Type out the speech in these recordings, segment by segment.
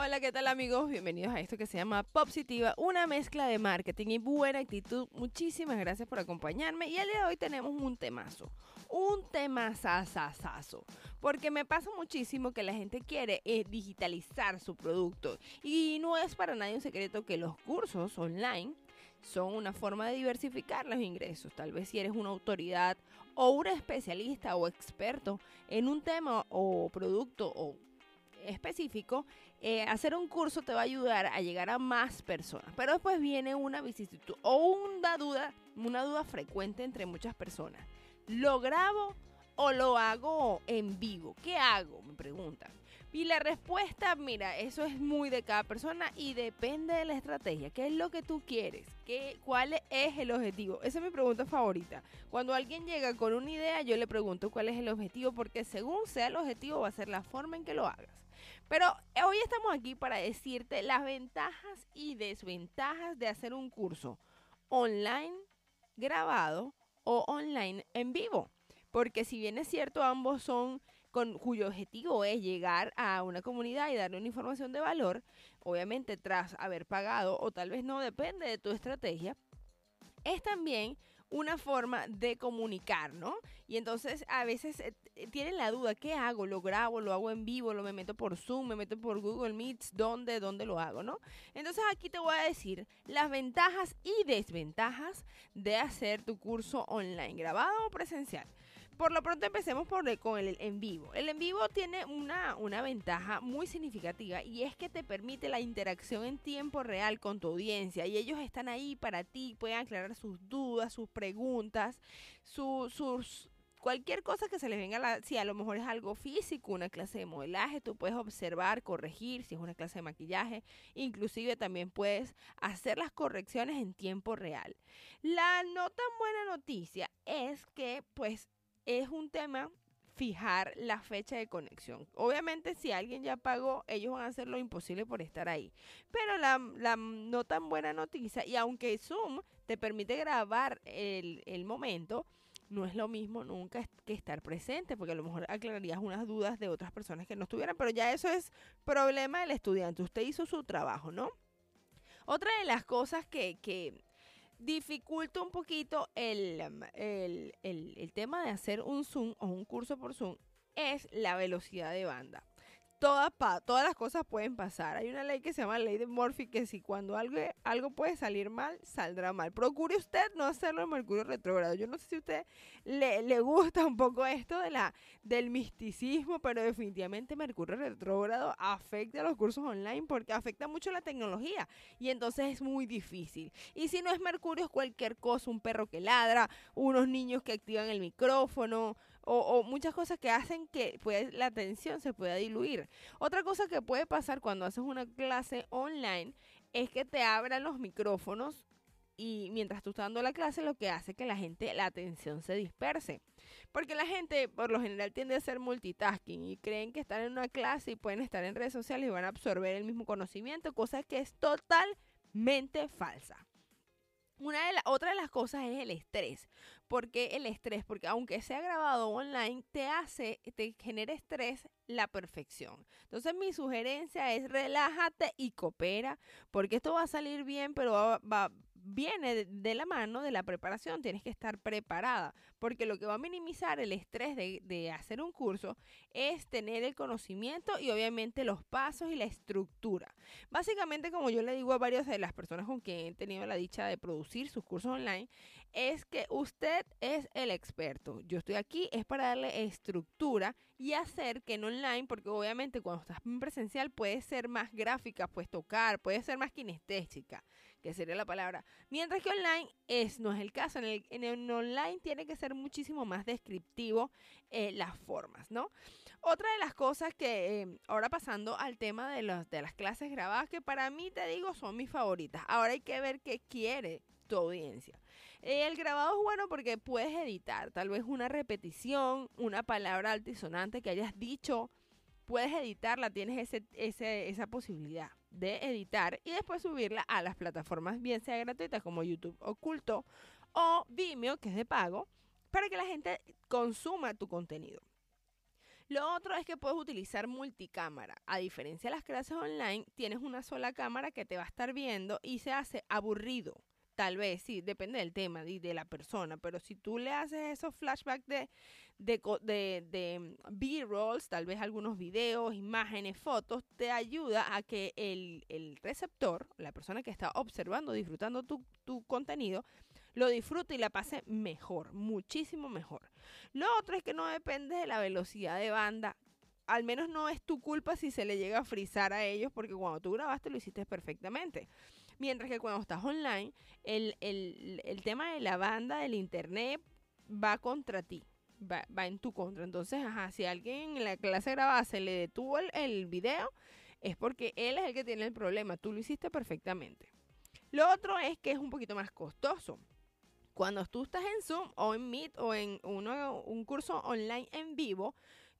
Hola, ¿qué tal amigos? Bienvenidos a esto que se llama Positiva, una mezcla de marketing y buena actitud. Muchísimas gracias por acompañarme y el día de hoy tenemos un temazo, un tema porque me pasa muchísimo que la gente quiere eh, digitalizar su producto y no es para nadie un secreto que los cursos online son una forma de diversificar los ingresos. Tal vez si eres una autoridad o un especialista o experto en un tema o producto o específico, eh, hacer un curso te va a ayudar a llegar a más personas. Pero después viene una vicisitud o una duda, una duda frecuente entre muchas personas. ¿Lo grabo o lo hago en vivo? ¿Qué hago? Me preguntan. Y la respuesta, mira, eso es muy de cada persona y depende de la estrategia. ¿Qué es lo que tú quieres? ¿Qué, ¿Cuál es el objetivo? Esa es mi pregunta favorita. Cuando alguien llega con una idea, yo le pregunto cuál es el objetivo, porque según sea el objetivo va a ser la forma en que lo hagas. Pero hoy estamos aquí para decirte las ventajas y desventajas de hacer un curso online grabado o online en vivo. Porque si bien es cierto, ambos son con cuyo objetivo es llegar a una comunidad y darle una información de valor, obviamente tras haber pagado o tal vez no, depende de tu estrategia, es también una forma de comunicar, ¿no? Y entonces a veces eh, tienen la duda, ¿qué hago? ¿Lo grabo? ¿Lo hago en vivo? ¿Lo me meto por Zoom? ¿Me meto por Google Meets? ¿Dónde? ¿Dónde lo hago? ¿No? Entonces aquí te voy a decir las ventajas y desventajas de hacer tu curso online, grabado o presencial. Por lo pronto empecemos por con el en vivo. El en vivo tiene una, una ventaja muy significativa y es que te permite la interacción en tiempo real con tu audiencia y ellos están ahí para ti, pueden aclarar sus dudas, sus preguntas, sus cualquier cosa que se les venga, la, si a lo mejor es algo físico, una clase de modelaje, tú puedes observar, corregir, si es una clase de maquillaje, inclusive también puedes hacer las correcciones en tiempo real. La no tan buena noticia es que pues es un tema fijar la fecha de conexión. Obviamente si alguien ya pagó, ellos van a hacer lo imposible por estar ahí. Pero la, no tan buena noticia, y aunque Zoom te permite grabar el, el momento, no es lo mismo nunca que estar presente, porque a lo mejor aclararías unas dudas de otras personas que no estuvieran, pero ya eso es problema del estudiante. Usted hizo su trabajo, ¿no? Otra de las cosas que, que dificulta un poquito um, el, el, tema de hacer un Zoom o un curso por Zoom es la velocidad de banda todas, todas las cosas pueden pasar. Hay una ley que se llama ley de Murphy que si cuando algo, algo puede salir mal, saldrá mal. Procure usted no hacerlo en Mercurio retrógrado. Yo no sé si a usted le, le gusta un poco esto de la, del misticismo, pero definitivamente Mercurio retrógrado afecta a los cursos online porque afecta mucho la tecnología y entonces es muy difícil. Y si no es Mercurio, es cualquier cosa, un perro que ladra, unos niños que activan el micrófono, o, muchas cosas que hacen que pues, la atención se pueda diluir. Otra cosa que puede pasar cuando haces una clase online es que te abran los micrófonos y mientras tú estás dando la clase lo que hace que la gente, la atención se disperse. Porque la gente por lo general tiende a hacer multitasking y creen que están en una clase y pueden estar en redes sociales y van a absorber el mismo conocimiento, cosa que es totalmente falsa. Una de la, otra de las cosas es el estrés. ¿Por qué el estrés? Porque aunque sea grabado online, te hace, te genera estrés la perfección. Entonces mi sugerencia es relájate y coopera, porque esto va a salir bien, pero va, viene de, la mano de la preparación. Tienes que estar preparada, porque lo que va a minimizar el estrés de, hacer un curso es tener el conocimiento y obviamente los pasos y la estructura. Básicamente, como yo le digo a varias de las personas con quien he tenido la dicha de producir sus cursos online, es que usted es el experto. Yo estoy aquí es para darle estructura y hacer que no porque obviamente cuando estás en presencial puede ser más gráfica, puedes tocar, puede ser más kinestésica, que sería la palabra. Mientras que online es, no es el caso. En el, en online tiene que ser muchísimo más descriptivo eh, las formas, ¿no? Otra de las cosas que, eh, ahora pasando al tema de, los, de las clases grabadas, que para mí te digo son mis favoritas. Ahora hay que ver qué quiere tu audiencia. El grabado es bueno porque puedes editar tal vez una repetición, una palabra altisonante que hayas dicho puedes editarla, tienes ese, esa posibilidad de editar y después subirla a las plataformas, bien sea gratuitas como YouTube Oculto o Vimeo, que es de pago, para que la gente consuma tu contenido. Lo otro es que puedes utilizar multicámara. A diferencia de las clases online, tienes una sola cámara que te va a estar viendo y se hace aburrido. Tal vez, sí, depende del tema y de la persona, pero si tú le haces esos flashbacks de, de, de, de B-rolls, tal vez algunos videos, imágenes, fotos, te ayuda a que el, el receptor, la persona que está observando, disfrutando tu, tu contenido, lo disfrute y la pase mejor, muchísimo mejor. Lo otro es que no depende de la velocidad de banda. Al menos no es tu culpa si se le llega a frizar a ellos, porque cuando tú grabaste lo hiciste perfectamente. Mientras que cuando estás online, el, el, el tema de la banda, del internet, va contra ti. Va, va, en tu contra. Entonces, ajá, si alguien en la clase grabada se le detuvo el, el video, es porque él es el que tiene el problema. Tú lo hiciste perfectamente. Lo otro es que es un poquito más costoso. Cuando tú estás en Zoom o en Meet o en uno, un curso online en vivo,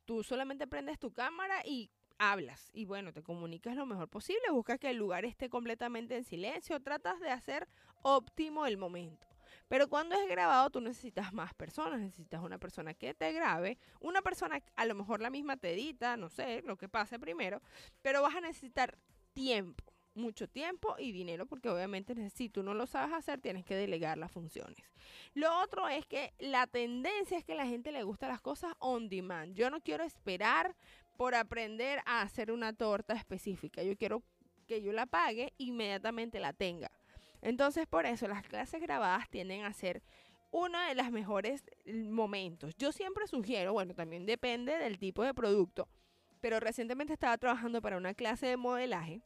tú solamente prendes tu cámara y hablas y bueno, te comunicas lo mejor posible, buscas que el lugar esté completamente en silencio, tratas de hacer óptimo el momento. Pero cuando es grabado, tú necesitas más personas, necesitas una persona que te grabe, una persona a lo mejor la misma te edita, no sé, lo que pase primero, pero vas a necesitar tiempo, mucho tiempo y dinero, porque obviamente si tú no lo sabes hacer, tienes que delegar las funciones. Lo otro es que la tendencia es que a la gente le gusta las cosas on demand. Yo no quiero esperar por aprender a hacer una torta específica. Yo quiero que yo la pague inmediatamente la tenga. Entonces, por eso las clases grabadas tienden a ser uno de los mejores momentos. Yo siempre sugiero, bueno, también depende del tipo de producto, pero recientemente estaba trabajando para una clase de modelaje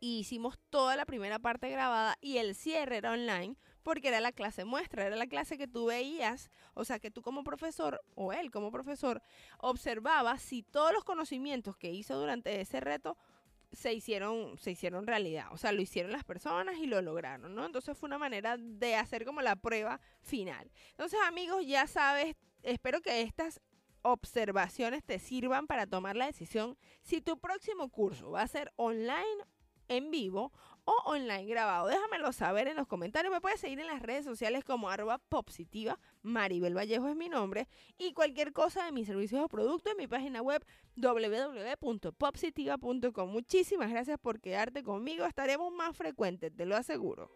y hicimos toda la primera parte grabada y el cierre era online porque era la clase muestra, era la clase que tú veías, o sea, que tú como profesor o él como profesor observaba si todos los conocimientos que hizo durante ese reto se hicieron, se hicieron realidad, o sea, lo hicieron las personas y lo lograron, ¿no? Entonces fue una manera de hacer como la prueba final. Entonces, amigos, ya sabes, espero que estas observaciones te sirvan para tomar la decisión si tu próximo curso va a ser online en vivo o online grabado. Déjamelo saber en los comentarios. Me puedes seguir en las redes sociales como arroba popsitiva. Maribel Vallejo es mi nombre. Y cualquier cosa de mis servicios o productos en mi página web www.popsitiva.com. Muchísimas gracias por quedarte conmigo. Estaremos más frecuentes, te lo aseguro.